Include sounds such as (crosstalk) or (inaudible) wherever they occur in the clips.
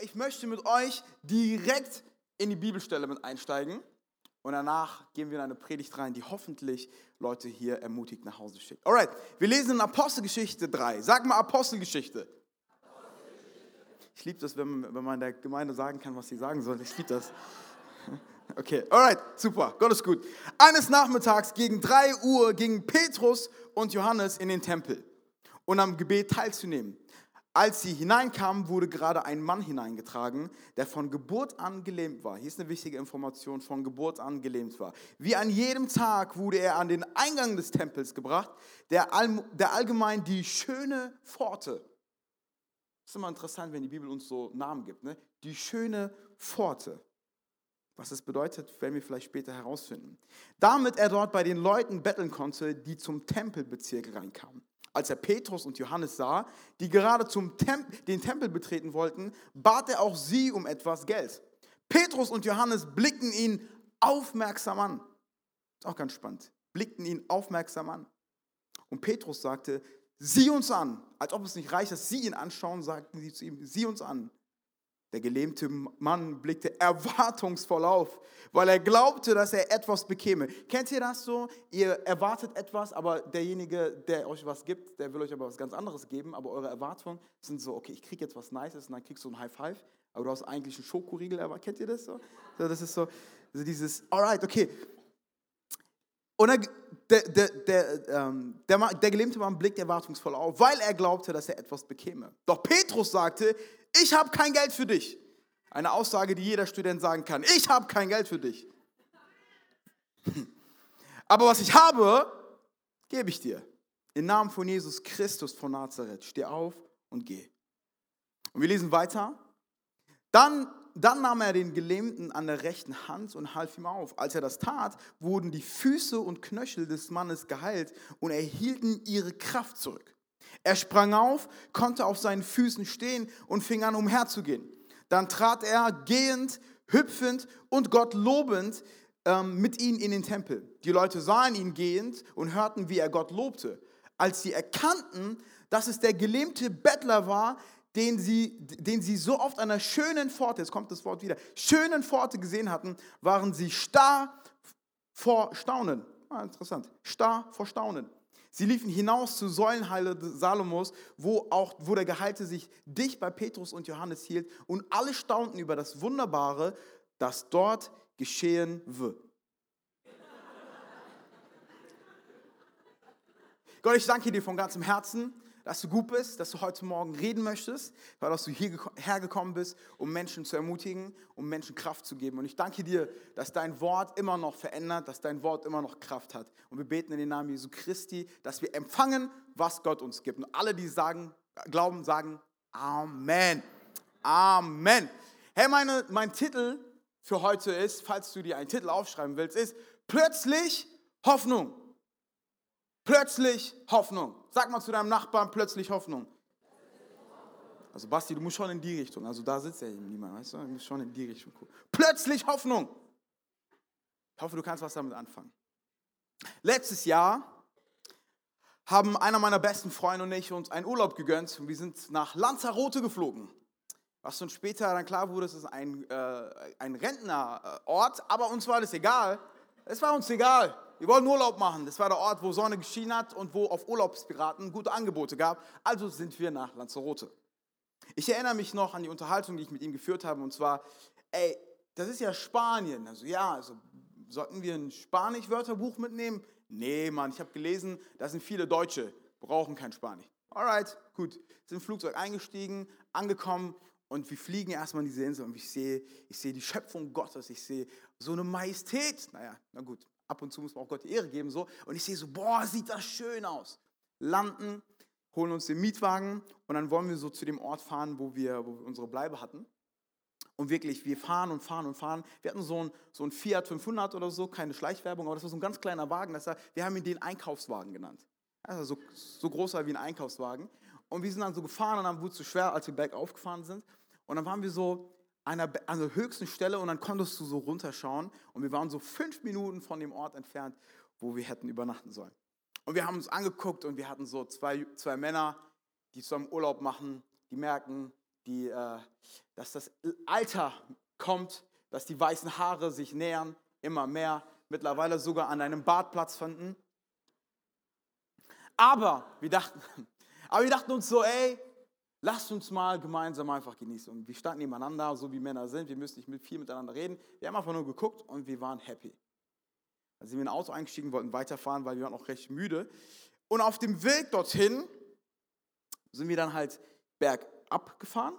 Aber ich möchte mit euch direkt in die Bibelstelle mit einsteigen. Und danach gehen wir in eine Predigt rein, die hoffentlich Leute hier ermutigt nach Hause schickt. Alright, wir lesen in Apostelgeschichte 3. Sag mal Apostelgeschichte. Ich liebe das, wenn man, wenn man der Gemeinde sagen kann, was sie sagen soll. Ich liebe das. Okay, alright, super, Gott ist gut. Eines Nachmittags gegen 3 Uhr gingen Petrus und Johannes in den Tempel, um am Gebet teilzunehmen. Als sie hineinkamen, wurde gerade ein Mann hineingetragen, der von Geburt an gelähmt war. Hier ist eine wichtige Information, von Geburt an gelähmt war. Wie an jedem Tag wurde er an den Eingang des Tempels gebracht, der, all, der allgemein die schöne Pforte. Das ist immer interessant, wenn die Bibel uns so Namen gibt. Ne? Die schöne Pforte. Was das bedeutet, werden wir vielleicht später herausfinden. Damit er dort bei den Leuten betteln konnte, die zum Tempelbezirk reinkamen. Als er Petrus und Johannes sah, die gerade zum Temp den Tempel betreten wollten, bat er auch sie um etwas Geld. Petrus und Johannes blickten ihn aufmerksam an. Ist auch ganz spannend. Blickten ihn aufmerksam an. Und Petrus sagte, sieh uns an. Als ob es nicht reicht, dass sie ihn anschauen, sagten sie zu ihm, sieh uns an. Der gelähmte Mann blickte erwartungsvoll auf, weil er glaubte, dass er etwas bekäme. Kennt ihr das so? Ihr erwartet etwas, aber derjenige, der euch was gibt, der will euch aber was ganz anderes geben, aber eure Erwartungen sind so, okay, ich kriege jetzt was Nices und dann kriegst du ein High Five, aber du hast eigentlich einen Schokoriegel erwartet. Kennt ihr das so? Das ist so, so dieses, alright, okay. Und der, der, der, ähm, der, der gelähmte Mann blickt erwartungsvoll auf, weil er glaubte, dass er etwas bekäme. Doch Petrus sagte, ich habe kein Geld für dich. Eine Aussage, die jeder Student sagen kann. Ich habe kein Geld für dich. (laughs) Aber was ich habe, gebe ich dir. Im Namen von Jesus Christus von Nazareth. Steh auf und geh. Und wir lesen weiter. Dann, dann nahm er den Gelähmten an der rechten Hand und half ihm auf. Als er das tat, wurden die Füße und Knöchel des Mannes geheilt und erhielten ihre Kraft zurück. Er sprang auf, konnte auf seinen Füßen stehen und fing an umherzugehen. Dann trat er gehend, hüpfend und Gott lobend ähm, mit ihnen in den Tempel. Die Leute sahen ihn gehend und hörten, wie er Gott lobte. Als sie erkannten, dass es der gelähmte Bettler war, den sie, den sie so oft an einer schönen Pforte, jetzt kommt das Wort wieder, schönen Pforte gesehen hatten, waren sie starr vor Staunen. Ah, interessant. Starr vor Staunen. Sie liefen hinaus zur Säulenhalle Salomos, wo, auch, wo der Gehalte sich dicht bei Petrus und Johannes hielt und alle staunten über das Wunderbare, das dort geschehen wird. Gott, ich danke dir von ganzem Herzen dass du gut bist, dass du heute Morgen reden möchtest, weil dass du hierher gekommen bist, um Menschen zu ermutigen, um Menschen Kraft zu geben. Und ich danke dir, dass dein Wort immer noch verändert, dass dein Wort immer noch Kraft hat. Und wir beten in den Namen Jesu Christi, dass wir empfangen, was Gott uns gibt. Und alle, die sagen, glauben, sagen Amen. Amen. Hey, meine, mein Titel für heute ist, falls du dir einen Titel aufschreiben willst, ist Plötzlich Hoffnung. Plötzlich Hoffnung. Sag mal zu deinem Nachbarn plötzlich Hoffnung. Also Basti, du musst schon in die Richtung. Also da sitzt ja niemand, weißt du? Du musst schon in die Richtung gucken. Plötzlich Hoffnung. Ich hoffe, du kannst was damit anfangen. Letztes Jahr haben einer meiner besten Freunde und ich uns einen Urlaub gegönnt und wir sind nach Lanzarote geflogen. Was uns später dann klar wurde, es ist ein, äh, ein Rentnerort, aber uns war das egal. Es war uns egal. Wir wollten Urlaub machen. Das war der Ort, wo Sonne geschienen hat und wo auf Urlaubspiraten gute Angebote gab. Also sind wir nach Lanzarote. Ich erinnere mich noch an die Unterhaltung, die ich mit ihm geführt habe. Und zwar, ey, das ist ja Spanien. Also ja, also sollten wir ein Spanisch-Wörterbuch mitnehmen? Nee, Mann, ich habe gelesen, da sind viele Deutsche, brauchen kein Spanisch. Alright, gut. Sind im Flugzeug eingestiegen, angekommen und wir fliegen erstmal in diese Insel und ich sehe, ich sehe die Schöpfung Gottes, ich sehe so eine Majestät. Naja, na gut, ab und zu muss man auch Gott die Ehre geben. So. Und ich sehe so, boah, sieht das schön aus. Landen, holen uns den Mietwagen und dann wollen wir so zu dem Ort fahren, wo wir, wo wir unsere Bleibe hatten. Und wirklich, wir fahren und fahren und fahren. Wir hatten so ein, so ein Fiat 500 oder so, keine Schleichwerbung, aber das war so ein ganz kleiner Wagen. Das war, wir haben ihn den Einkaufswagen genannt. Also so, so groß war wie ein Einkaufswagen. Und wir sind dann so gefahren und dann wurde es so schwer, als wir bergauf gefahren sind. Und dann waren wir so einer, an der höchsten Stelle und dann konntest du so runterschauen und wir waren so fünf Minuten von dem Ort entfernt, wo wir hätten übernachten sollen. Und wir haben uns angeguckt und wir hatten so zwei, zwei Männer, die zusammen Urlaub machen, die merken, die, äh, dass das Alter kommt, dass die weißen Haare sich nähern, immer mehr, mittlerweile sogar an einem Bart Platz finden. Aber wir dachten, (laughs) aber wir dachten uns so, ey, lasst uns mal gemeinsam einfach genießen. Und wir standen nebeneinander, so wie Männer sind, wir müssen nicht viel miteinander reden. Wir haben einfach nur geguckt und wir waren happy. Dann sind wir in ein Auto eingestiegen, wollten weiterfahren, weil wir waren auch recht müde. Und auf dem Weg dorthin sind wir dann halt bergab gefahren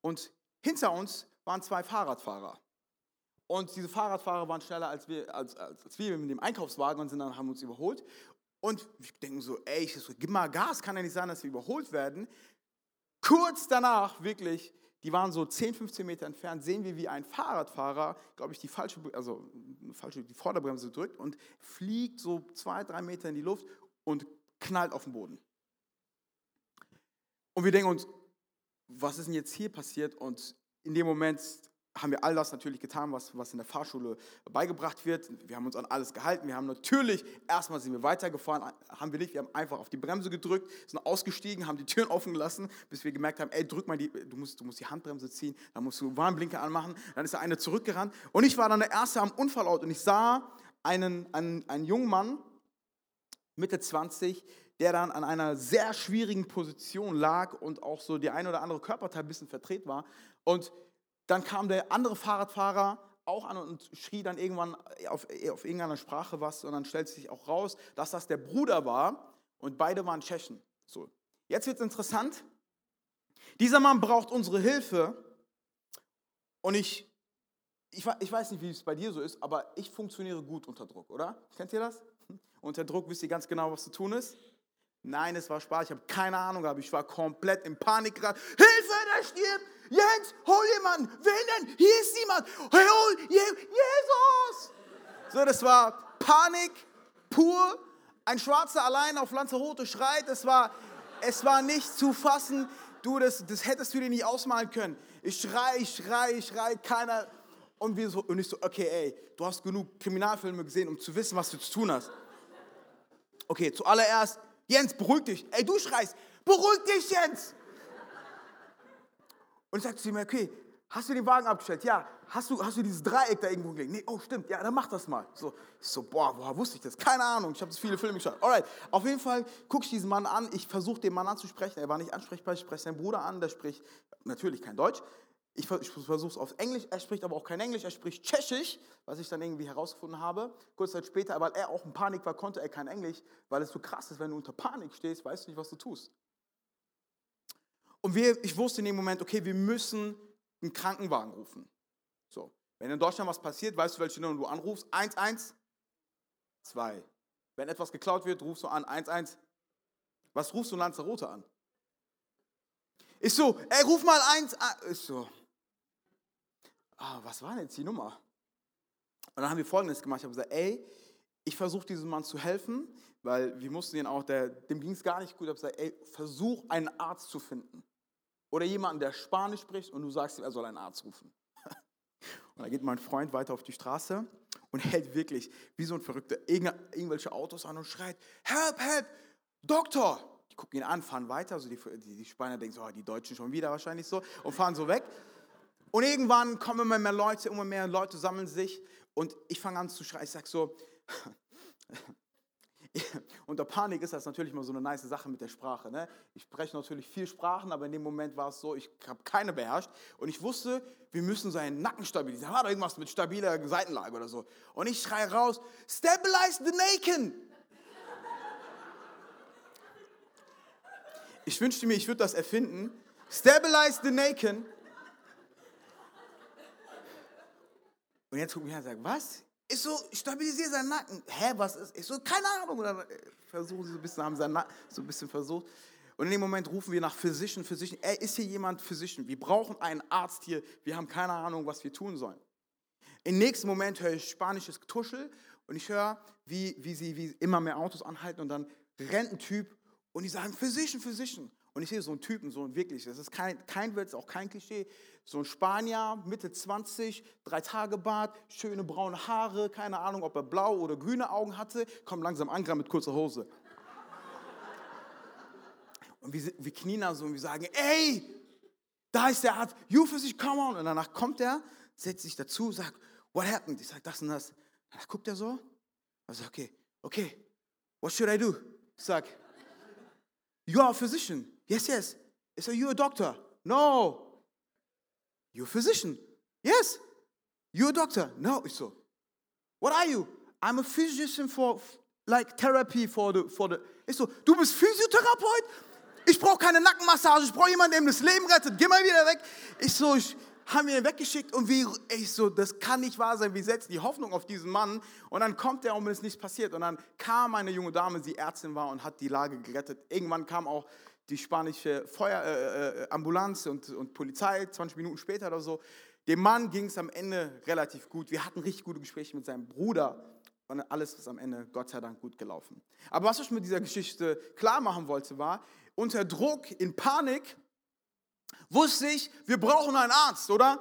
und hinter uns waren zwei Fahrradfahrer. Und diese Fahrradfahrer waren schneller als wir, als, als, als wir mit dem Einkaufswagen und sind dann, haben uns überholt. Und wir denken so, ey, ich so, gib mal Gas, kann ja nicht sein, dass wir überholt werden. Kurz danach, wirklich, die waren so 10, 15 Meter entfernt, sehen wir, wie ein Fahrradfahrer, glaube ich, die falsche, also falsche, die Vorderbremse drückt und fliegt so zwei, drei Meter in die Luft und knallt auf den Boden. Und wir denken uns, was ist denn jetzt hier passiert? Und in dem Moment haben wir all das natürlich getan, was, was in der Fahrschule beigebracht wird. Wir haben uns an alles gehalten. Wir haben natürlich, erstmal sind wir weitergefahren, haben wir nicht, wir haben einfach auf die Bremse gedrückt, sind ausgestiegen, haben die Türen offen gelassen, bis wir gemerkt haben, ey, drück mal die, du musst, du musst die Handbremse ziehen, dann musst du Warnblinker anmachen. Dann ist der eine zurückgerannt und ich war dann der Erste am Unfallort und ich sah einen, einen, einen jungen Mann, Mitte 20, der dann an einer sehr schwierigen Position lag und auch so die ein oder andere Körperteil ein bisschen verdreht war. Und dann kam der andere Fahrradfahrer auch an und schrie dann irgendwann auf, auf irgendeiner Sprache was und dann stellt sich auch raus, dass das der Bruder war und beide waren Tschechen. So, jetzt wird es interessant. Dieser Mann braucht unsere Hilfe und ich, ich, ich weiß nicht, wie es bei dir so ist, aber ich funktioniere gut unter Druck, oder? Kennt ihr das? (laughs) Unter Druck wisst ihr ganz genau, was zu tun ist. Nein, es war Spaß, ich habe keine Ahnung, aber ich war komplett in Panik gerade. Hilfe, der stirbt! Jens, hol jemanden. Wen denn? Hier ist niemand. Hol Je Jesus. So, das war Panik pur. Ein Schwarzer allein auf Lanzarote schreit. Es war, es war nicht zu fassen. Du, das, das hättest du dir nicht ausmalen können. Ich schrei, ich schrei, ich schrei, keiner. Und, wir so, und ich so, okay, ey, du hast genug Kriminalfilme gesehen, um zu wissen, was du zu tun hast. Okay, zuallererst, Jens, beruhig dich. Ey, du schreist, beruhig dich, Jens. Und ich sagte zu ihm, okay, hast du den Wagen abgestellt? Ja. Hast du, hast du dieses Dreieck da irgendwo gelegt? Nee, oh stimmt, ja, dann mach das mal. So, ich so, boah, woher wusste ich das? Keine Ahnung, ich habe viele Filme geschaut. Alright, auf jeden Fall gucke ich diesen Mann an, ich versuche den Mann anzusprechen, er war nicht ansprechbar, ich spreche seinen Bruder an, der spricht natürlich kein Deutsch. Ich, ich versuche es auf Englisch, er spricht aber auch kein Englisch, er spricht Tschechisch, was ich dann irgendwie herausgefunden habe. Kurz Zeit später, weil er auch in Panik war, konnte er kein Englisch, weil es so krass ist, wenn du unter Panik stehst, weißt du nicht, was du tust. Und wir, ich wusste in dem Moment, okay, wir müssen einen Krankenwagen rufen. So, wenn in Deutschland was passiert, weißt du, welche Nummer du anrufst? 112. Wenn etwas geklaut wird, rufst du an 11. Was rufst du Lanzarote an? Ist so, ey, ruf mal 1. Ist so. Ah, was war denn jetzt die Nummer? Und dann haben wir Folgendes gemacht. Ich habe gesagt, ey, ich versuche diesem Mann zu helfen, weil wir mussten ihn auch, der, dem ging es gar nicht gut. Ich habe gesagt, ey, versuch einen Arzt zu finden. Oder jemanden, der Spanisch spricht und du sagst ihm, er soll einen Arzt rufen. (laughs) Und dann geht mein Freund weiter auf die Straße und hält wirklich wie so ein Verrückter irgendwelche Autos an und schreit, help, help, Doktor. Die gucken ihn an, fahren weiter, also die, die, die Spanier denken so, oh, die Deutschen schon wieder wahrscheinlich so und fahren so weg. Und irgendwann kommen immer mehr Leute, immer mehr Leute sammeln sich und ich fange an zu schreien. Ich sage so, (laughs) (laughs) Unter Panik ist das natürlich mal so eine nice Sache mit der Sprache. Ne? Ich spreche natürlich viel Sprachen, aber in dem Moment war es so, ich habe keine beherrscht. Und ich wusste, wir müssen seinen Nacken stabilisieren. War doch irgendwas mit stabiler Seitenlage oder so. Und ich schreie raus, stabilize the Naken. Ich wünschte mir, ich würde das erfinden. Stabilize the Naken. Und jetzt guckt mich an und sagt, was? Ich so, stabilisiere seinen Nacken. Hä, was ist? Ich so, keine Ahnung. Oder äh, versuchen sie so ein bisschen, haben seinen Nacken so ein bisschen versucht. Und in dem Moment rufen wir nach Physician, Physician. Ey, ist hier jemand Physician? Wir brauchen einen Arzt hier. Wir haben keine Ahnung, was wir tun sollen. Im nächsten Moment höre ich spanisches Getuschel und ich höre, wie, wie sie wie immer mehr Autos anhalten und dann rennt ein Typ und die sagen, Physician, Physician. Und ich sehe so einen Typen, so ein wirklich, das ist kein, kein Witz, auch kein Klischee, so ein Spanier, Mitte 20, drei Tage Bart, schöne braune Haare, keine Ahnung, ob er blau oder grüne Augen hatte, kommt langsam an, mit kurzer Hose. Und wir, wir knien da so und wir sagen, ey, Da ist der Arzt, you physician, come on. Und danach kommt er, setzt sich dazu, sagt, what happened? Ich sage, das und das. Danach guckt er so. Also, okay, okay, what should I do? Ich sage, you are a physician. Yes, yes. I said, you a doctor? No. You a physician? Yes. You a doctor? No. Ich so, what are you? I'm a physician for, like, therapy for the, for the. Ich so, du bist Physiotherapeut? Ich brauche keine Nackenmassage, ich brauche jemanden, der mir das Leben rettet. Geh mal wieder weg. Ich so, ich habe ihn weggeschickt und wie, ich so, das kann nicht wahr sein. Wir setzen die Hoffnung auf diesen Mann und dann kommt er und es ist nichts passiert. Und dann kam eine junge Dame, die Ärztin war und hat die Lage gerettet. Irgendwann kam auch die spanische Feuerambulanz äh, äh, und, und Polizei, 20 Minuten später oder so. Dem Mann ging es am Ende relativ gut. Wir hatten richtig gute Gespräche mit seinem Bruder und alles ist am Ende Gott sei Dank gut gelaufen. Aber was ich mit dieser Geschichte klar machen wollte, war, unter Druck, in Panik, wusste ich, wir brauchen einen Arzt, oder?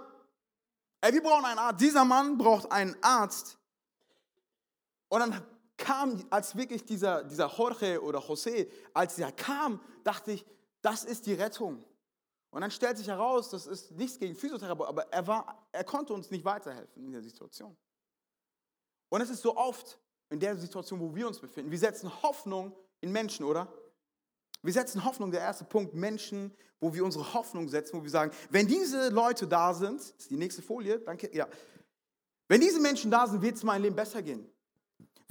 Ey, wir brauchen einen Arzt. Dieser Mann braucht einen Arzt. Und dann kam, als wirklich dieser, dieser Jorge oder José, als er kam, dachte ich, das ist die Rettung. Und dann stellt sich heraus, das ist nichts gegen Physiotherapie, aber er, war, er konnte uns nicht weiterhelfen in der Situation. Und es ist so oft in der Situation, wo wir uns befinden. Wir setzen Hoffnung in Menschen, oder? Wir setzen Hoffnung, der erste Punkt, Menschen, wo wir unsere Hoffnung setzen, wo wir sagen, wenn diese Leute da sind, ist die nächste Folie, danke, ja. Wenn diese Menschen da sind, wird es mein Leben besser gehen.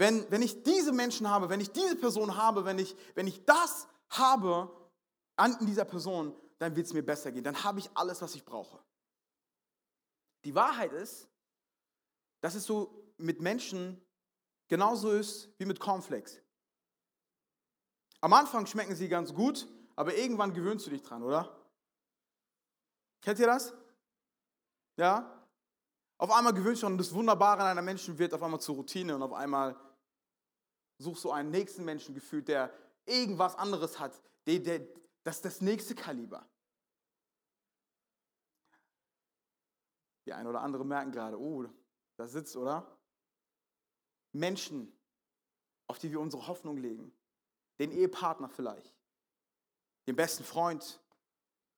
Wenn, wenn ich diese Menschen habe, wenn ich diese Person habe, wenn ich, wenn ich das habe an dieser Person, dann wird es mir besser gehen. Dann habe ich alles, was ich brauche. Die Wahrheit ist, dass es so mit Menschen genauso ist wie mit Cornflakes. Am Anfang schmecken sie ganz gut, aber irgendwann gewöhnst du dich dran, oder? Kennt ihr das? Ja? Auf einmal gewöhnst du dich und das Wunderbare an einer Menschen wird auf einmal zur Routine und auf einmal suchst du einen nächsten Menschen gefühlt, der irgendwas anderes hat. Der, der, das ist das nächste Kaliber. Die einen oder andere merken gerade, oh, da sitzt, oder? Menschen, auf die wir unsere Hoffnung legen den Ehepartner vielleicht, den besten Freund,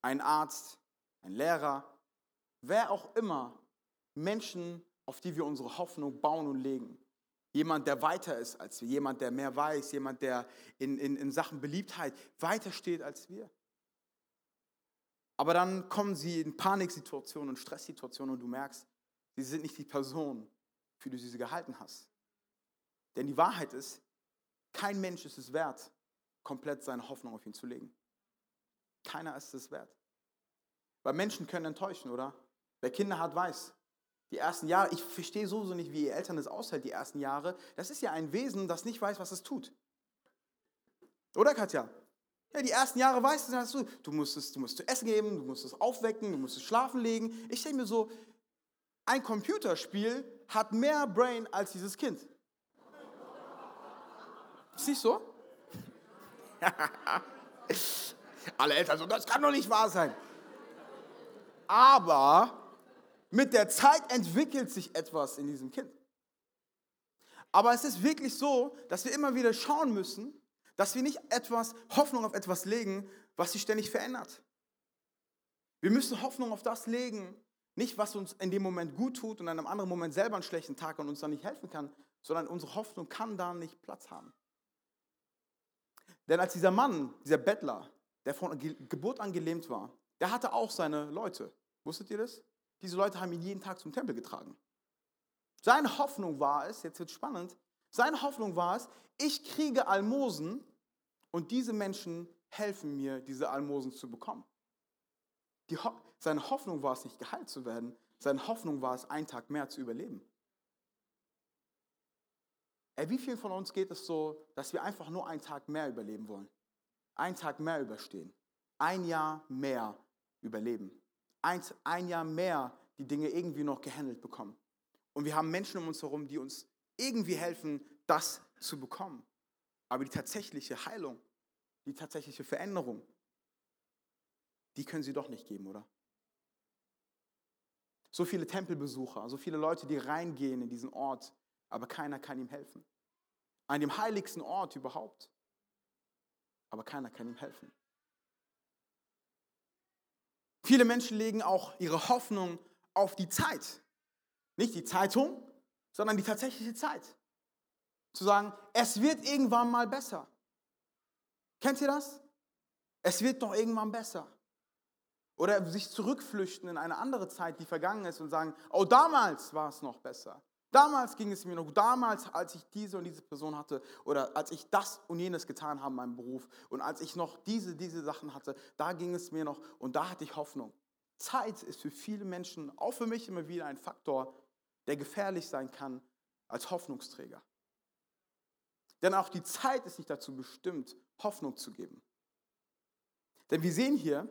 einen Arzt, einen Lehrer, wer auch immer, Menschen, auf die wir unsere Hoffnung bauen und legen. Jemand, der weiter ist als wir, jemand, der mehr weiß, jemand, der in, in, in Sachen Beliebtheit weiter steht als wir. Aber dann kommen sie in Paniksituationen und Stresssituationen und du merkst, sie sind nicht die Person, für die du sie gehalten hast. Denn die Wahrheit ist, kein Mensch ist es wert, komplett seine Hoffnung auf ihn zu legen. Keiner ist es wert. Weil Menschen können enttäuschen, oder? Wer Kinder hat, weiß. Die ersten Jahre, ich verstehe sowieso nicht, wie ihr Eltern es aushält, die ersten Jahre. Das ist ja ein Wesen, das nicht weiß, was es tut. Oder, Katja? Ja, die ersten Jahre weißt du, du musst es, du musst es essen geben, du musst es aufwecken, du musst es schlafen legen. Ich denke mir so, ein Computerspiel hat mehr Brain als dieses Kind. Ist nicht so? (laughs) Alle Eltern so, das kann doch nicht wahr sein. Aber mit der Zeit entwickelt sich etwas in diesem Kind. Aber es ist wirklich so, dass wir immer wieder schauen müssen, dass wir nicht etwas, Hoffnung auf etwas legen, was sich ständig verändert. Wir müssen Hoffnung auf das legen, nicht was uns in dem Moment gut tut und in einem anderen Moment selber einen schlechten Tag und uns dann nicht helfen kann, sondern unsere Hoffnung kann da nicht Platz haben. Denn als dieser Mann, dieser Bettler, der von Geburt an gelähmt war, der hatte auch seine Leute. Wusstet ihr das? Diese Leute haben ihn jeden Tag zum Tempel getragen. Seine Hoffnung war es, jetzt wird es spannend, seine Hoffnung war es, ich kriege Almosen und diese Menschen helfen mir, diese Almosen zu bekommen. Ho seine Hoffnung war es nicht, geheilt zu werden, seine Hoffnung war es, einen Tag mehr zu überleben. Ey, wie vielen von uns geht es so, dass wir einfach nur einen Tag mehr überleben wollen? Einen Tag mehr überstehen. Ein Jahr mehr überleben. Ein, ein Jahr mehr die Dinge irgendwie noch gehandelt bekommen. Und wir haben Menschen um uns herum, die uns irgendwie helfen, das zu bekommen. Aber die tatsächliche Heilung, die tatsächliche Veränderung, die können sie doch nicht geben, oder? So viele Tempelbesucher, so viele Leute, die reingehen in diesen Ort, aber keiner kann ihm helfen. An dem heiligsten Ort überhaupt, aber keiner kann ihm helfen. Viele Menschen legen auch ihre Hoffnung auf die Zeit. Nicht die Zeitung, sondern die tatsächliche Zeit. Zu sagen, es wird irgendwann mal besser. Kennt ihr das? Es wird doch irgendwann besser. Oder sich zurückflüchten in eine andere Zeit, die vergangen ist und sagen, oh, damals war es noch besser. Damals ging es mir noch gut. Damals, als ich diese und diese Person hatte oder als ich das und jenes getan habe in meinem Beruf und als ich noch diese, diese Sachen hatte, da ging es mir noch und da hatte ich Hoffnung. Zeit ist für viele Menschen, auch für mich immer wieder ein Faktor, der gefährlich sein kann als Hoffnungsträger. Denn auch die Zeit ist nicht dazu bestimmt, Hoffnung zu geben. Denn wir sehen hier,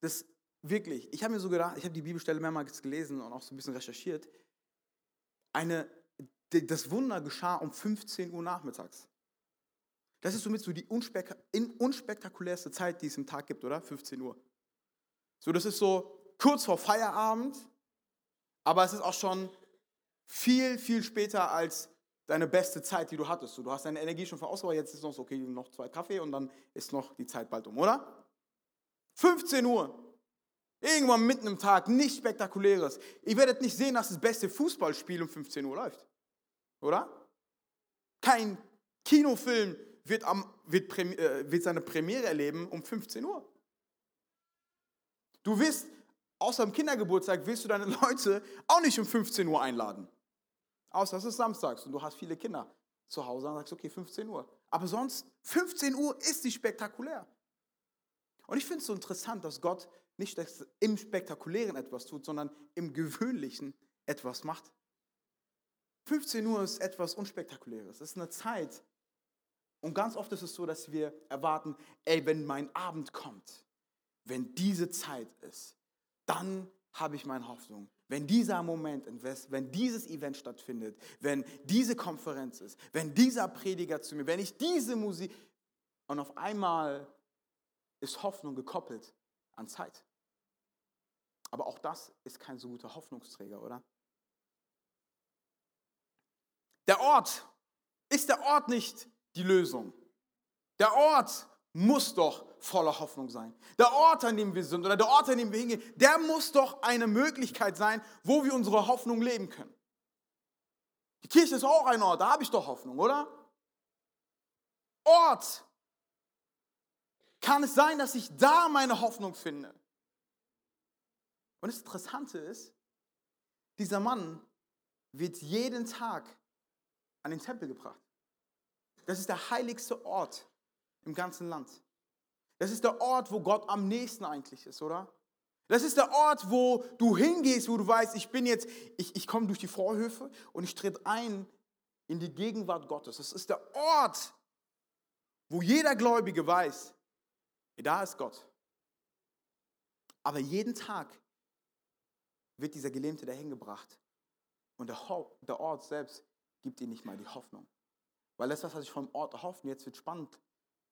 dass wirklich, ich habe mir so gedacht, ich habe die Bibelstelle mehrmals gelesen und auch so ein bisschen recherchiert, eine, das Wunder geschah um 15 Uhr nachmittags. Das ist somit so die unspektakulärste Zeit, die es im Tag gibt, oder? 15 Uhr. So, das ist so kurz vor Feierabend, aber es ist auch schon viel, viel später als deine beste Zeit, die du hattest. So, du hast deine Energie schon verausgabt, jetzt ist noch so, okay, noch zwei Kaffee und dann ist noch die Zeit bald um, oder? 15 Uhr. Irgendwann mitten im Tag, nichts Spektakuläres. Ihr werdet nicht sehen, dass das beste Fußballspiel um 15 Uhr läuft. Oder? Kein Kinofilm wird, am, wird, äh, wird seine Premiere erleben um 15 Uhr. Du wirst, außer am Kindergeburtstag, willst du deine (laughs) Leute auch nicht um 15 Uhr einladen. Außer es ist samstags und du hast viele Kinder zu Hause und sagst, okay, 15 Uhr. Aber sonst, 15 Uhr ist nicht spektakulär. Und ich finde es so interessant, dass Gott nicht im Spektakulären etwas tut, sondern im Gewöhnlichen etwas macht. 15 Uhr ist etwas Unspektakuläres. Es ist eine Zeit. Und ganz oft ist es so, dass wir erwarten, ey, wenn mein Abend kommt, wenn diese Zeit ist, dann habe ich meine Hoffnung. Wenn dieser Moment, wenn dieses Event stattfindet, wenn diese Konferenz ist, wenn dieser Prediger zu mir, wenn ich diese Musik und auf einmal ist Hoffnung gekoppelt an Zeit. Aber auch das ist kein so guter Hoffnungsträger, oder? Der Ort, ist der Ort nicht die Lösung? Der Ort muss doch voller Hoffnung sein. Der Ort, an dem wir sind oder der Ort, an dem wir hingehen, der muss doch eine Möglichkeit sein, wo wir unsere Hoffnung leben können. Die Kirche ist auch ein Ort, da habe ich doch Hoffnung, oder? Ort. Kann es sein, dass ich da meine Hoffnung finde? Und das Interessante ist, dieser Mann wird jeden Tag an den Tempel gebracht. Das ist der heiligste Ort im ganzen Land. Das ist der Ort, wo Gott am nächsten eigentlich ist, oder? Das ist der Ort, wo du hingehst, wo du weißt, ich bin jetzt, ich, ich komme durch die Vorhöfe und ich trete ein in die Gegenwart Gottes. Das ist der Ort, wo jeder Gläubige weiß, da ist Gott. Aber jeden Tag wird dieser Gelähmte dahin gebracht. Und der, der Ort selbst gibt ihm nicht mal die Hoffnung. Weil das, was sich vom Ort erhofft, und jetzt wird spannend,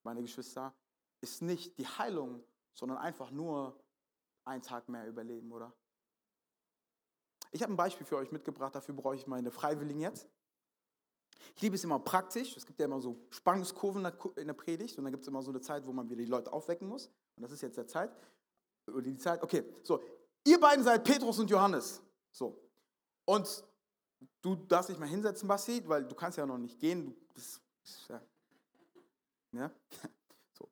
meine Geschwister, ist nicht die Heilung, sondern einfach nur einen Tag mehr überleben, oder? Ich habe ein Beispiel für euch mitgebracht, dafür brauche ich meine Freiwilligen jetzt. Ich liebe es immer praktisch. Es gibt ja immer so Spannungskurven in der Predigt und dann gibt es immer so eine Zeit, wo man wieder die Leute aufwecken muss. Und das ist jetzt der Zeit. Oder die Zeit, okay, so, Ihr beiden seid Petrus und Johannes. So. Und du darfst dich mal hinsetzen, Basti, weil du kannst ja noch nicht gehen. Du bist, ja. ja? (laughs) So.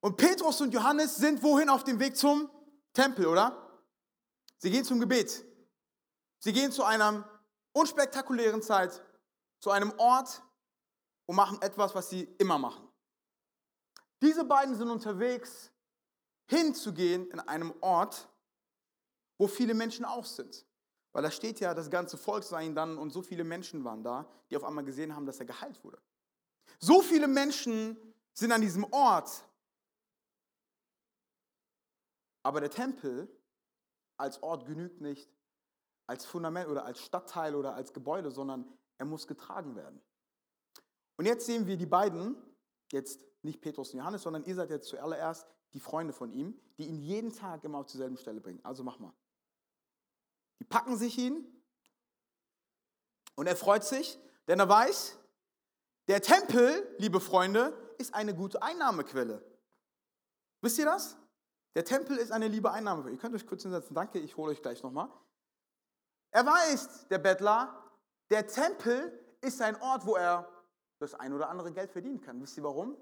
Und Petrus und Johannes sind wohin auf dem Weg zum Tempel, oder? Sie gehen zum Gebet. Sie gehen zu einer unspektakulären Zeit, zu einem Ort und machen etwas, was sie immer machen. Diese beiden sind unterwegs, hinzugehen in einem Ort, wo viele Menschen auch sind. Weil da steht ja, das ganze Volk seien dann und so viele Menschen waren da, die auf einmal gesehen haben, dass er geheilt wurde. So viele Menschen sind an diesem Ort. Aber der Tempel als Ort genügt nicht als Fundament oder als Stadtteil oder als Gebäude, sondern er muss getragen werden. Und jetzt sehen wir die beiden, jetzt nicht Petrus und Johannes, sondern ihr seid jetzt zuallererst die Freunde von ihm, die ihn jeden Tag immer auf dieselbe Stelle bringen. Also mach mal. Die packen sich ihn und er freut sich, denn er weiß, der Tempel, liebe Freunde, ist eine gute Einnahmequelle. Wisst ihr das? Der Tempel ist eine liebe Einnahme. Ihr könnt euch kurz hinsetzen. Danke, ich hole euch gleich nochmal. Er weiß, der Bettler, der Tempel ist ein Ort, wo er das ein oder andere Geld verdienen kann. Wisst ihr warum?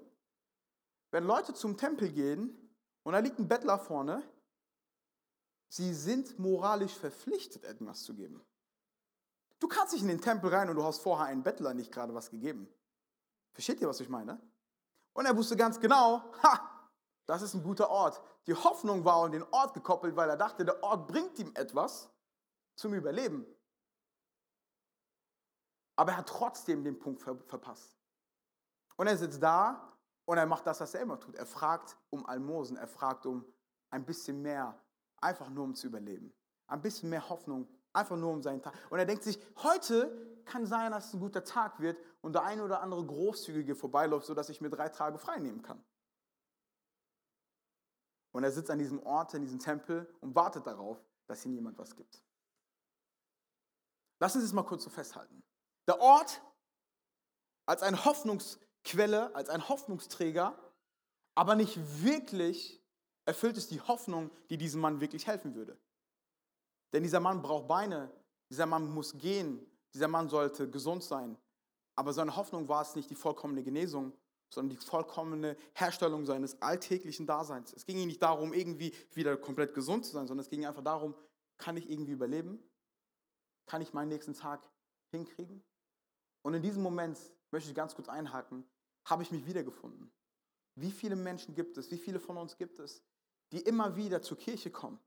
Wenn Leute zum Tempel gehen und da liegt ein Bettler vorne, sie sind moralisch verpflichtet, etwas zu geben. Du kannst nicht in den Tempel rein und du hast vorher einen Bettler nicht gerade was gegeben. Versteht ihr, was ich meine? Und er wusste ganz genau, ha, das ist ein guter Ort. Die Hoffnung war an den Ort gekoppelt, weil er dachte, der Ort bringt ihm etwas zum Überleben. Aber er hat trotzdem den Punkt ver verpasst. Und er sitzt da und er macht das, was er immer tut. Er fragt um Almosen, er fragt um ein bisschen mehr, einfach nur um zu überleben. Ein bisschen mehr Hoffnung, einfach nur um seinen Tag. Und er denkt sich, heute kann sein, dass es ein guter Tag wird und der eine oder andere Großzügige vorbeiläuft, sodass ich mir drei Tage frei nehmen kann. Und er sitzt an diesem Ort, in diesem Tempel und wartet darauf, dass ihm jemand was gibt. Lassen Sie es mal kurz so festhalten. Der Ort als eine Hoffnungsquelle, als ein Hoffnungsträger, aber nicht wirklich erfüllt es die Hoffnung, die diesem Mann wirklich helfen würde. Denn dieser Mann braucht Beine, dieser Mann muss gehen, dieser Mann sollte gesund sein. Aber seine Hoffnung war es nicht die vollkommene Genesung, sondern die vollkommene Herstellung seines alltäglichen Daseins. Es ging ihm nicht darum, irgendwie wieder komplett gesund zu sein, sondern es ging einfach darum, kann ich irgendwie überleben? Kann ich meinen nächsten Tag hinkriegen? Und in diesem Moment möchte ich ganz kurz einhaken, habe ich mich wiedergefunden. Wie viele Menschen gibt es, wie viele von uns gibt es, die immer wieder zur Kirche kommen,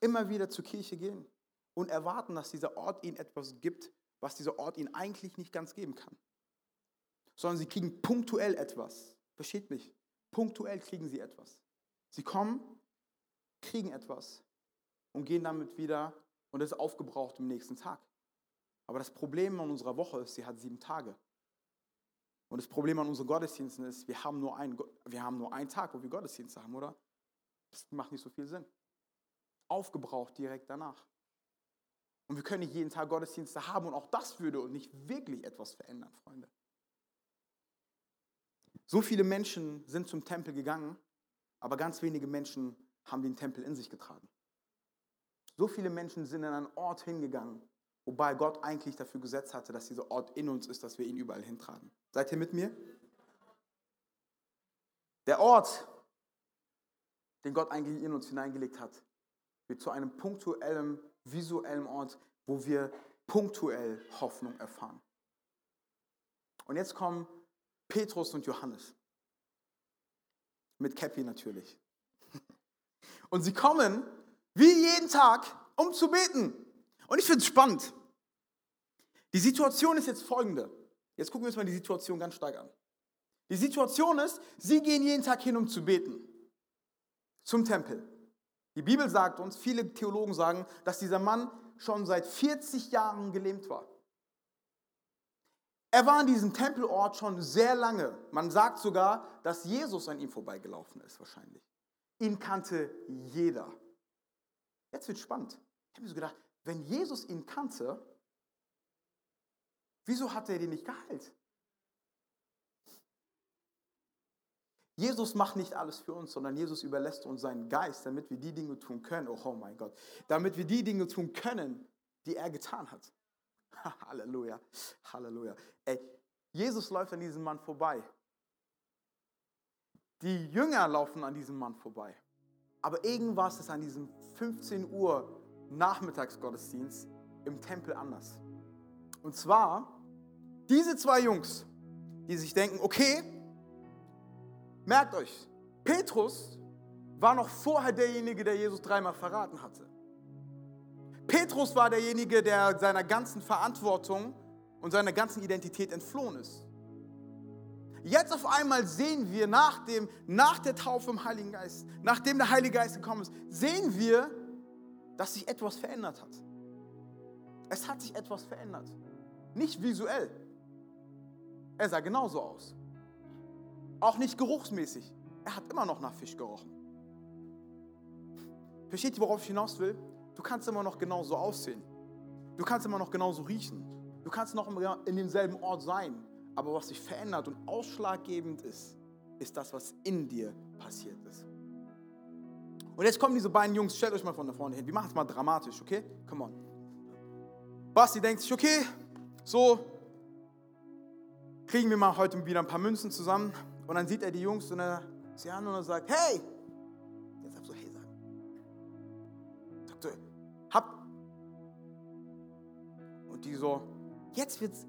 immer wieder zur Kirche gehen und erwarten, dass dieser Ort ihnen etwas gibt, was dieser Ort ihnen eigentlich nicht ganz geben kann. Sondern sie kriegen punktuell etwas. Versteht mich? Punktuell kriegen sie etwas. Sie kommen, kriegen etwas und gehen damit wieder und es ist aufgebraucht am nächsten Tag. Aber das Problem an unserer Woche ist, sie hat sieben Tage. Und das Problem an unseren Gottesdiensten ist, wir haben nur einen, wir haben nur einen Tag, wo wir Gottesdienste haben, oder? Das macht nicht so viel Sinn. Aufgebraucht direkt danach. Und wir können nicht jeden Tag Gottesdienste haben und auch das würde uns nicht wirklich etwas verändern, Freunde. So viele Menschen sind zum Tempel gegangen, aber ganz wenige Menschen haben den Tempel in sich getragen. So viele Menschen sind an einen Ort hingegangen, wobei Gott eigentlich dafür gesetzt hatte, dass dieser Ort in uns ist, dass wir ihn überall hintragen. Seid ihr mit mir? Der Ort, den Gott eigentlich in uns hineingelegt hat, wird zu einem punktuellen, visuellen Ort, wo wir punktuell Hoffnung erfahren. Und jetzt kommen Petrus und Johannes. Mit Käppi natürlich. (laughs) Und sie kommen wie jeden Tag, um zu beten. Und ich finde es spannend. Die Situation ist jetzt folgende. Jetzt gucken wir uns mal die Situation ganz stark an. Die Situation ist, sie gehen jeden Tag hin, um zu beten. Zum Tempel. Die Bibel sagt uns, viele Theologen sagen, dass dieser Mann schon seit 40 Jahren gelähmt war. Er war an diesem Tempelort schon sehr lange. Man sagt sogar, dass Jesus an ihm vorbeigelaufen ist, wahrscheinlich. Ihn kannte jeder. Jetzt wird spannend. Ich habe mir so gedacht, wenn Jesus ihn kannte, Wieso hat er den nicht geheilt? Jesus macht nicht alles für uns, sondern Jesus überlässt uns seinen Geist, damit wir die Dinge tun können. Oh, oh mein Gott. Damit wir die Dinge tun können, die er getan hat. (laughs) Halleluja. Halleluja. Ey, Jesus läuft an diesem Mann vorbei. Die Jünger laufen an diesem Mann vorbei. Aber irgendwas ist an diesem 15 Uhr Nachmittagsgottesdienst im Tempel anders. Und zwar diese zwei Jungs, die sich denken, okay, merkt euch, Petrus war noch vorher derjenige, der Jesus dreimal verraten hatte. Petrus war derjenige, der seiner ganzen Verantwortung und seiner ganzen Identität entflohen ist. Jetzt auf einmal sehen wir nach, dem, nach der Taufe im Heiligen Geist, nachdem der Heilige Geist gekommen ist, sehen wir, dass sich etwas verändert hat. Es hat sich etwas verändert. Nicht visuell, er sah genauso aus. Auch nicht geruchsmäßig. Er hat immer noch nach Fisch gerochen. Versteht ihr, worauf ich hinaus will? Du kannst immer noch genauso aussehen. Du kannst immer noch genauso riechen. Du kannst noch in demselben Ort sein. Aber was sich verändert und ausschlaggebend ist, ist das, was in dir passiert ist. Und jetzt kommen diese beiden Jungs, stellt euch mal von da vorne hin. Wir machen es mal dramatisch, okay? Come on. Basti denkt sich, okay, so kriegen wir mal heute wieder ein paar Münzen zusammen. Und dann sieht er die Jungs und er sie an und er sagt, hey! Jetzt darfst du hey sagen. Sagt er, habt. Und die so, jetzt wird's.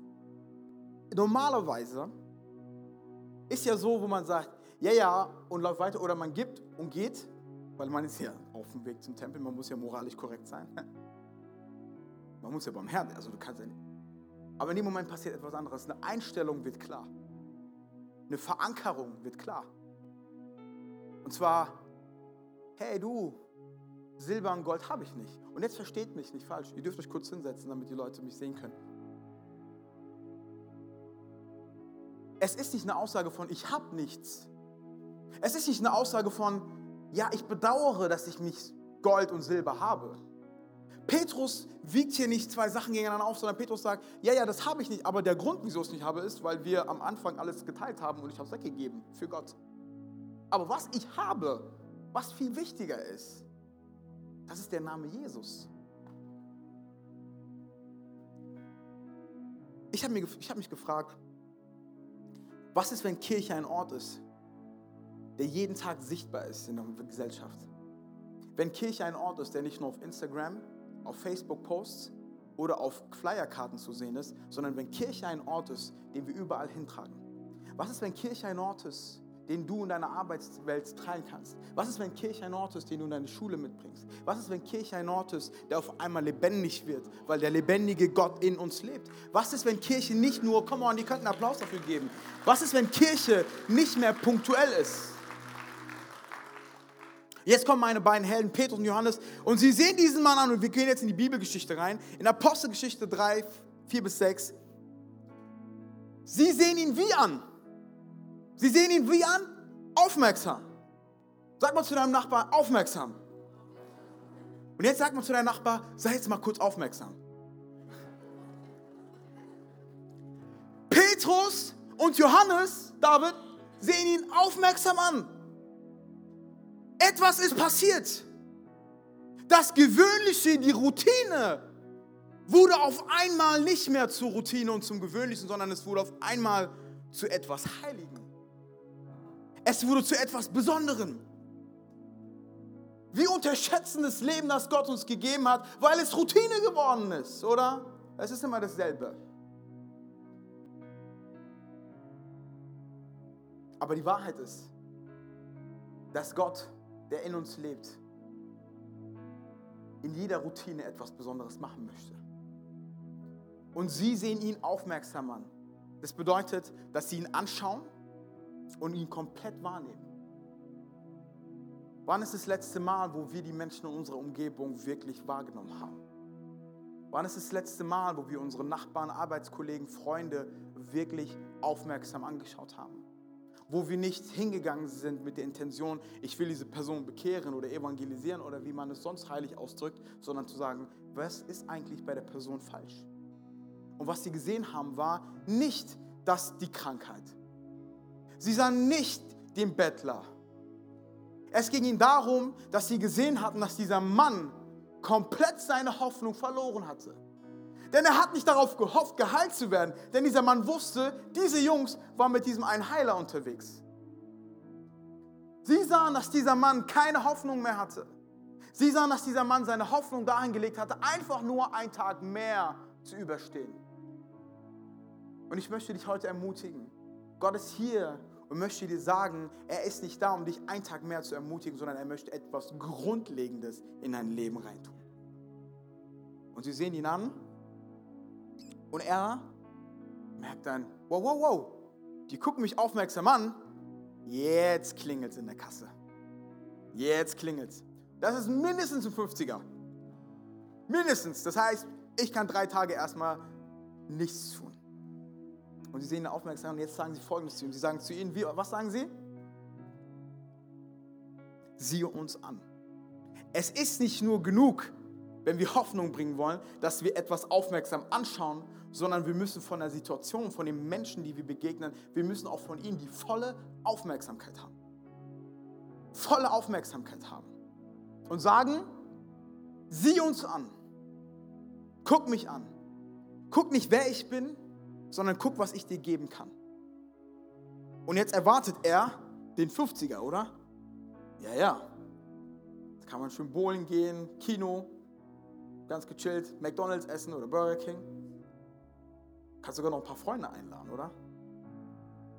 Normalerweise ist ja so, wo man sagt, ja, ja, und läuft weiter oder man gibt und geht, weil man ist ja auf dem Weg zum Tempel, man muss ja moralisch korrekt sein. (laughs) Man muss ja beim Herrn, also du kannst ja nicht. Aber in dem Moment passiert etwas anderes. Eine Einstellung wird klar. Eine Verankerung wird klar. Und zwar, hey du, Silber und Gold habe ich nicht. Und jetzt versteht mich nicht falsch. Ihr dürft euch kurz hinsetzen, damit die Leute mich sehen können. Es ist nicht eine Aussage von, ich habe nichts. Es ist nicht eine Aussage von, ja, ich bedauere, dass ich nicht Gold und Silber habe. Petrus wiegt hier nicht zwei Sachen gegeneinander auf, sondern Petrus sagt, ja, ja, das habe ich nicht, aber der Grund, wieso ich es nicht habe, ist, weil wir am Anfang alles geteilt haben und ich habe es weggegeben für Gott. Aber was ich habe, was viel wichtiger ist, das ist der Name Jesus. Ich habe hab mich gefragt, was ist, wenn Kirche ein Ort ist, der jeden Tag sichtbar ist in der Gesellschaft? Wenn Kirche ein Ort ist, der nicht nur auf Instagram, auf Facebook-Posts oder auf Flyerkarten zu sehen ist, sondern wenn Kirche ein Ort ist, den wir überall hintragen. Was ist, wenn Kirche ein Ort ist, den du in deiner Arbeitswelt teilen kannst? Was ist, wenn Kirche ein Ort ist, den du in deine Schule mitbringst? Was ist, wenn Kirche ein Ort ist, der auf einmal lebendig wird, weil der lebendige Gott in uns lebt? Was ist, wenn Kirche nicht nur, komm on, die könnten Applaus dafür geben. Was ist, wenn Kirche nicht mehr punktuell ist? Jetzt kommen meine beiden Helden, Petrus und Johannes, und sie sehen diesen Mann an und wir gehen jetzt in die Bibelgeschichte rein, in Apostelgeschichte 3, 4 bis 6. Sie sehen ihn wie an? Sie sehen ihn wie an? Aufmerksam. Sag mal zu deinem Nachbar, aufmerksam. Und jetzt sag mal zu deinem Nachbar, sei jetzt mal kurz aufmerksam. Petrus und Johannes, David, sehen ihn aufmerksam an. Etwas ist passiert. Das Gewöhnliche, die Routine, wurde auf einmal nicht mehr zur Routine und zum Gewöhnlichen, sondern es wurde auf einmal zu etwas Heiligen. Es wurde zu etwas Besonderem. Wir unterschätzen das Leben, das Gott uns gegeben hat, weil es Routine geworden ist, oder? Es ist immer dasselbe. Aber die Wahrheit ist, dass Gott der in uns lebt, in jeder Routine etwas Besonderes machen möchte. Und sie sehen ihn aufmerksam an. Das bedeutet, dass sie ihn anschauen und ihn komplett wahrnehmen. Wann ist das letzte Mal, wo wir die Menschen in unserer Umgebung wirklich wahrgenommen haben? Wann ist das letzte Mal, wo wir unsere Nachbarn, Arbeitskollegen, Freunde wirklich aufmerksam angeschaut haben? Wo wir nicht hingegangen sind mit der Intention, ich will diese Person bekehren oder evangelisieren oder wie man es sonst heilig ausdrückt, sondern zu sagen, was ist eigentlich bei der Person falsch? Und was sie gesehen haben, war nicht das die Krankheit. Sie sahen nicht den Bettler. Es ging ihnen darum, dass sie gesehen hatten, dass dieser Mann komplett seine Hoffnung verloren hatte. Denn er hat nicht darauf gehofft, geheilt zu werden. Denn dieser Mann wusste, diese Jungs waren mit diesem einen Heiler unterwegs. Sie sahen, dass dieser Mann keine Hoffnung mehr hatte. Sie sahen, dass dieser Mann seine Hoffnung dahin gelegt hatte, einfach nur einen Tag mehr zu überstehen. Und ich möchte dich heute ermutigen. Gott ist hier und möchte dir sagen, er ist nicht da, um dich einen Tag mehr zu ermutigen, sondern er möchte etwas Grundlegendes in dein Leben reintun. Und sie sehen ihn an und er merkt dann, wow, wow, wow, die gucken mich aufmerksam an. Jetzt klingelt es in der Kasse. Jetzt klingelt es. Das ist mindestens ein 50er. Mindestens. Das heißt, ich kann drei Tage erstmal nichts tun. Und sie sehen ihn aufmerksam und jetzt sagen sie Folgendes zu ihm. Sie sagen zu ihnen, wie, was sagen sie? Siehe uns an. Es ist nicht nur genug, wenn wir Hoffnung bringen wollen, dass wir etwas aufmerksam anschauen, sondern wir müssen von der Situation, von den Menschen, die wir begegnen, wir müssen auch von ihnen die volle Aufmerksamkeit haben. Volle Aufmerksamkeit haben. und sagen, sieh uns an, guck mich an, guck nicht, wer ich bin, sondern guck, was ich dir geben kann. Und jetzt erwartet er den 50er, oder? Ja, ja. Jetzt kann man schön bowlen gehen, Kino, ganz gechillt, McDonalds essen oder Burger King. Kannst sogar noch ein paar Freunde einladen, oder?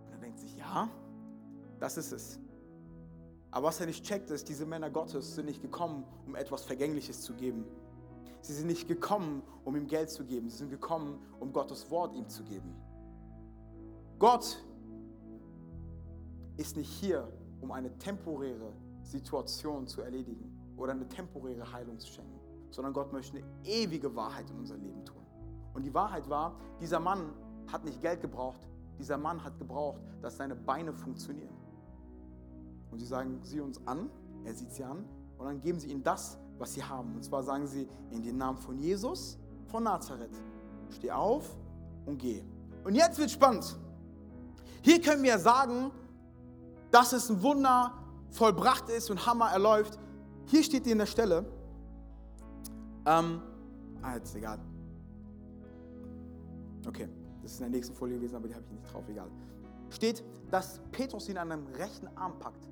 Und er denkt sich, ja, das ist es. Aber was er nicht checkt, ist, diese Männer Gottes sind nicht gekommen, um etwas Vergängliches zu geben. Sie sind nicht gekommen, um ihm Geld zu geben. Sie sind gekommen, um Gottes Wort ihm zu geben. Gott ist nicht hier, um eine temporäre Situation zu erledigen oder eine temporäre Heilung zu schenken, sondern Gott möchte eine ewige Wahrheit in unser Leben tun. Und die Wahrheit war, dieser Mann hat nicht Geld gebraucht, dieser Mann hat gebraucht, dass seine Beine funktionieren. Und sie sagen sie uns an, er sieht sie an, und dann geben sie ihnen das, was sie haben. Und zwar sagen sie in den Namen von Jesus von Nazareth. Steh auf und geh. Und jetzt wird spannend. Hier können wir sagen, dass es ein Wunder vollbracht ist und Hammer erläuft. Hier steht in der Stelle, ähm, ah, jetzt egal. Okay, das ist in der nächsten Folie gewesen, aber die habe ich nicht drauf, egal. Steht, dass Petrus ihn an einem rechten Arm packt.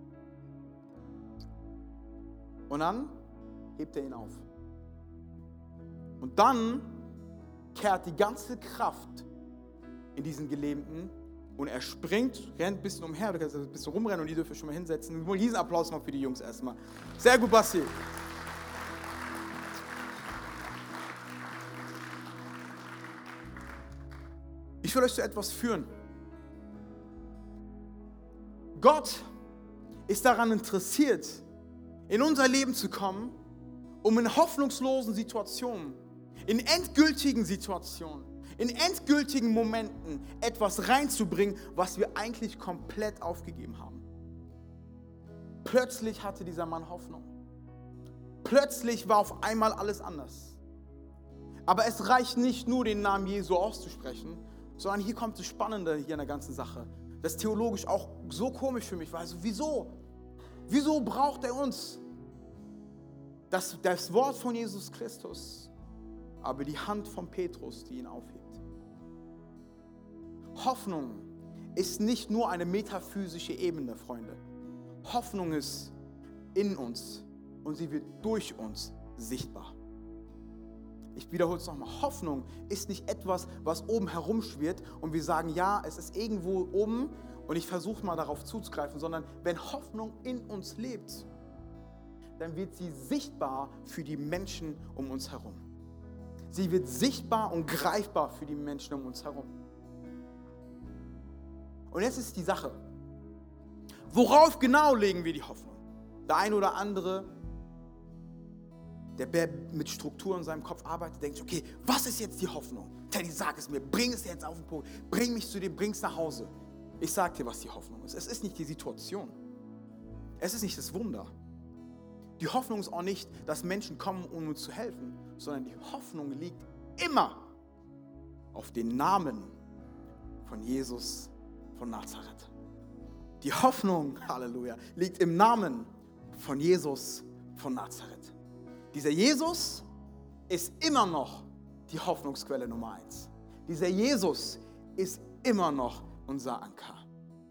Und dann hebt er ihn auf. Und dann kehrt die ganze Kraft in diesen Gelähmten und er springt, rennt ein bisschen umher, du kannst ein bisschen rumrennen und die dürfen schon mal hinsetzen. Wir diesen Applaus mal für die Jungs erstmal. Sehr gut, Basti. Ich will euch zu etwas führen. Gott ist daran interessiert, in unser Leben zu kommen, um in hoffnungslosen Situationen, in endgültigen Situationen, in endgültigen Momenten etwas reinzubringen, was wir eigentlich komplett aufgegeben haben. Plötzlich hatte dieser Mann Hoffnung. Plötzlich war auf einmal alles anders. Aber es reicht nicht nur, den Namen Jesu auszusprechen, sondern hier kommt das Spannende hier in der ganzen Sache. Das theologisch auch so komisch für mich war. Also wieso? Wieso braucht er uns? Das, das Wort von Jesus Christus, aber die Hand von Petrus, die ihn aufhebt. Hoffnung ist nicht nur eine metaphysische Ebene, Freunde. Hoffnung ist in uns und sie wird durch uns sichtbar. Ich wiederhole es nochmal. Hoffnung ist nicht etwas, was oben herumschwirrt und wir sagen, ja, es ist irgendwo oben und ich versuche mal darauf zuzugreifen, sondern wenn Hoffnung in uns lebt, dann wird sie sichtbar für die Menschen um uns herum. Sie wird sichtbar und greifbar für die Menschen um uns herum. Und jetzt ist die Sache, worauf genau legen wir die Hoffnung? Der ein oder andere, der mit Struktur in seinem Kopf arbeitet, denkt, okay, was ist jetzt die Hoffnung? Teddy, sag es mir, bring es jetzt auf den Punkt, bring mich zu dir, bring es nach Hause. Ich sag dir, was die Hoffnung ist. Es ist nicht die Situation. Es ist nicht das Wunder. Die Hoffnung ist auch nicht, dass Menschen kommen, um uns zu helfen, sondern die Hoffnung liegt immer auf den Namen von Jesus von Nazareth. Die Hoffnung, (laughs) Halleluja, liegt im Namen von Jesus von Nazareth. Dieser Jesus ist immer noch die Hoffnungsquelle Nummer eins. Dieser Jesus ist immer noch unser Anker.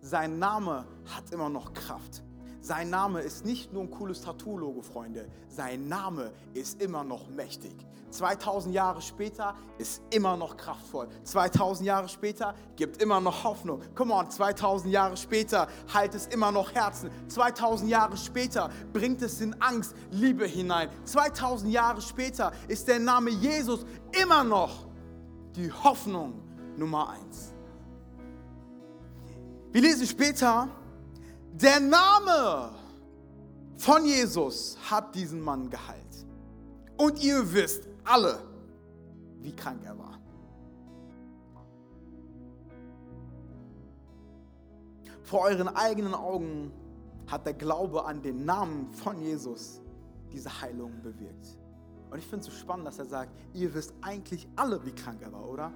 Sein Name hat immer noch Kraft. Sein Name ist nicht nur ein cooles Tattoo-Logo, Freunde. Sein Name ist immer noch mächtig. 2000 Jahre später ist immer noch kraftvoll. 2000 Jahre später gibt immer noch Hoffnung. Come on, 2000 Jahre später heilt es immer noch Herzen. 2000 Jahre später bringt es in Angst Liebe hinein. 2000 Jahre später ist der Name Jesus immer noch die Hoffnung Nummer eins. Wir lesen später, der Name von Jesus hat diesen Mann geheilt. Und ihr wisst alle, wie krank er war. Vor euren eigenen Augen hat der Glaube an den Namen von Jesus diese Heilung bewirkt. Und ich finde es so spannend, dass er sagt, ihr wisst eigentlich alle, wie krank er war, oder?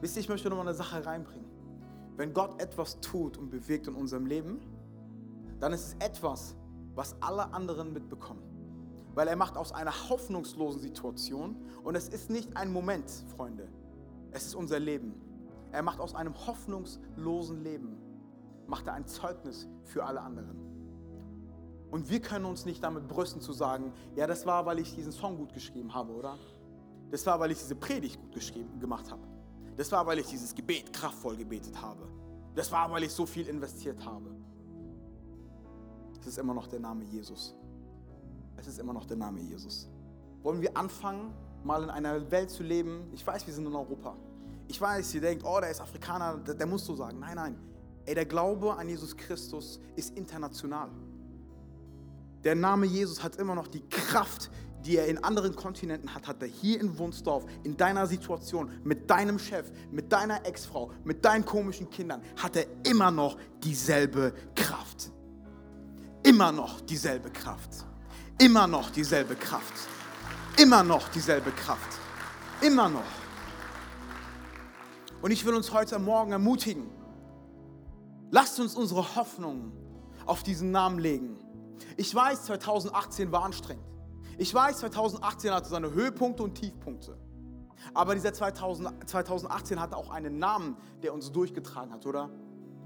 Wisst ihr, ich möchte noch mal eine Sache reinbringen. Wenn Gott etwas tut und bewirkt in unserem Leben, dann ist es etwas, was alle anderen mitbekommen. Weil er macht aus einer hoffnungslosen Situation, und es ist nicht ein Moment, Freunde, es ist unser Leben. Er macht aus einem hoffnungslosen Leben, macht er ein Zeugnis für alle anderen. Und wir können uns nicht damit brüsten zu sagen, ja, das war, weil ich diesen Song gut geschrieben habe, oder? Das war, weil ich diese Predigt gut geschrieben, gemacht habe. Das war, weil ich dieses Gebet kraftvoll gebetet habe. Das war, weil ich so viel investiert habe. Es ist immer noch der Name Jesus. Es ist immer noch der Name Jesus. Wollen wir anfangen, mal in einer Welt zu leben? Ich weiß, wir sind in Europa. Ich weiß, ihr denkt, oh, der ist Afrikaner, der, der muss so sagen. Nein, nein. Ey, der Glaube an Jesus Christus ist international. Der Name Jesus hat immer noch die Kraft, die er in anderen Kontinenten hat, hat er hier in Wunsdorf, in deiner Situation, mit deinem Chef, mit deiner Ex-Frau, mit deinen komischen Kindern, hat er immer noch dieselbe Kraft. Immer noch dieselbe Kraft. Immer noch dieselbe Kraft. Immer noch dieselbe Kraft. Immer noch. Und ich will uns heute Morgen ermutigen. Lasst uns unsere Hoffnung auf diesen Namen legen. Ich weiß, 2018 war anstrengend. Ich weiß, 2018 hatte seine Höhepunkte und Tiefpunkte. Aber dieser 2000, 2018 hatte auch einen Namen, der uns durchgetragen hat, oder?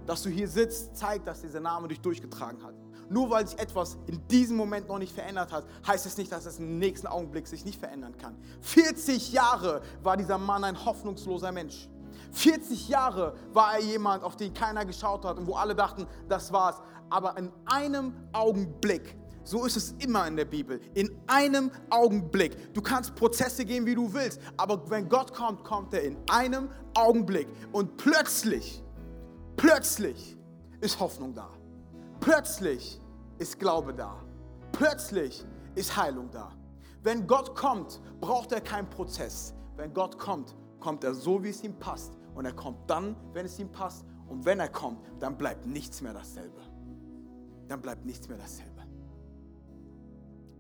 Dass du hier sitzt, zeigt, dass dieser Name dich durchgetragen hat. Nur weil sich etwas in diesem Moment noch nicht verändert hat, heißt es nicht, dass es im nächsten Augenblick sich nicht verändern kann. 40 Jahre war dieser Mann ein hoffnungsloser Mensch. 40 Jahre war er jemand, auf den keiner geschaut hat und wo alle dachten, das war's. Aber in einem Augenblick so ist es immer in der Bibel. In einem Augenblick. Du kannst Prozesse gehen, wie du willst, aber wenn Gott kommt, kommt er in einem Augenblick. Und plötzlich, plötzlich ist Hoffnung da. Plötzlich ist Glaube da. Plötzlich ist Heilung da. Wenn Gott kommt, braucht er keinen Prozess. Wenn Gott kommt, kommt er so, wie es ihm passt. Und er kommt dann, wenn es ihm passt. Und wenn er kommt, dann bleibt nichts mehr dasselbe. Dann bleibt nichts mehr dasselbe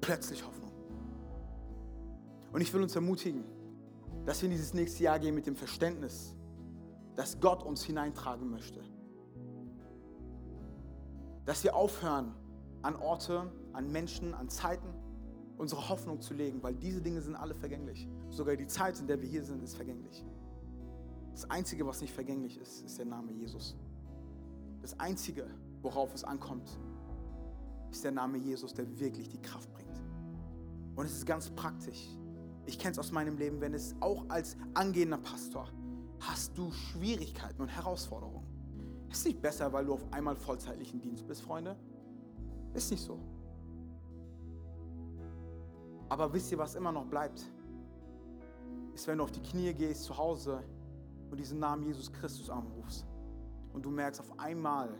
plötzlich Hoffnung. Und ich will uns ermutigen, dass wir in dieses nächste Jahr gehen mit dem Verständnis, dass Gott uns hineintragen möchte. Dass wir aufhören, an Orte, an Menschen, an Zeiten unsere Hoffnung zu legen, weil diese Dinge sind alle vergänglich. Sogar die Zeit, in der wir hier sind, ist vergänglich. Das Einzige, was nicht vergänglich ist, ist der Name Jesus. Das Einzige, worauf es ankommt, ist der Name Jesus, der wirklich die Kraft bringt. Und es ist ganz praktisch. Ich kenne es aus meinem Leben, wenn es auch als angehender Pastor hast du Schwierigkeiten und Herausforderungen. Ist nicht besser, weil du auf einmal vollzeitlichen Dienst bist, Freunde? Ist nicht so. Aber wisst ihr, was immer noch bleibt? Ist, wenn du auf die Knie gehst zu Hause und diesen Namen Jesus Christus anrufst und du merkst, auf einmal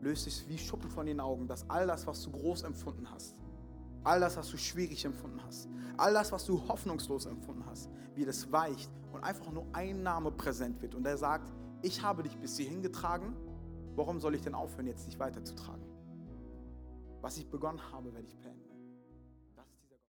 löst sich wie Schuppen von den Augen, dass all das, was du groß empfunden hast, all das, was du schwierig empfunden hast, all das, was du hoffnungslos empfunden hast, wie das weicht und einfach nur ein Name präsent wird und er sagt, ich habe dich bis hierhin getragen, warum soll ich denn aufhören, jetzt dich weiterzutragen? Was ich begonnen habe, werde ich beenden.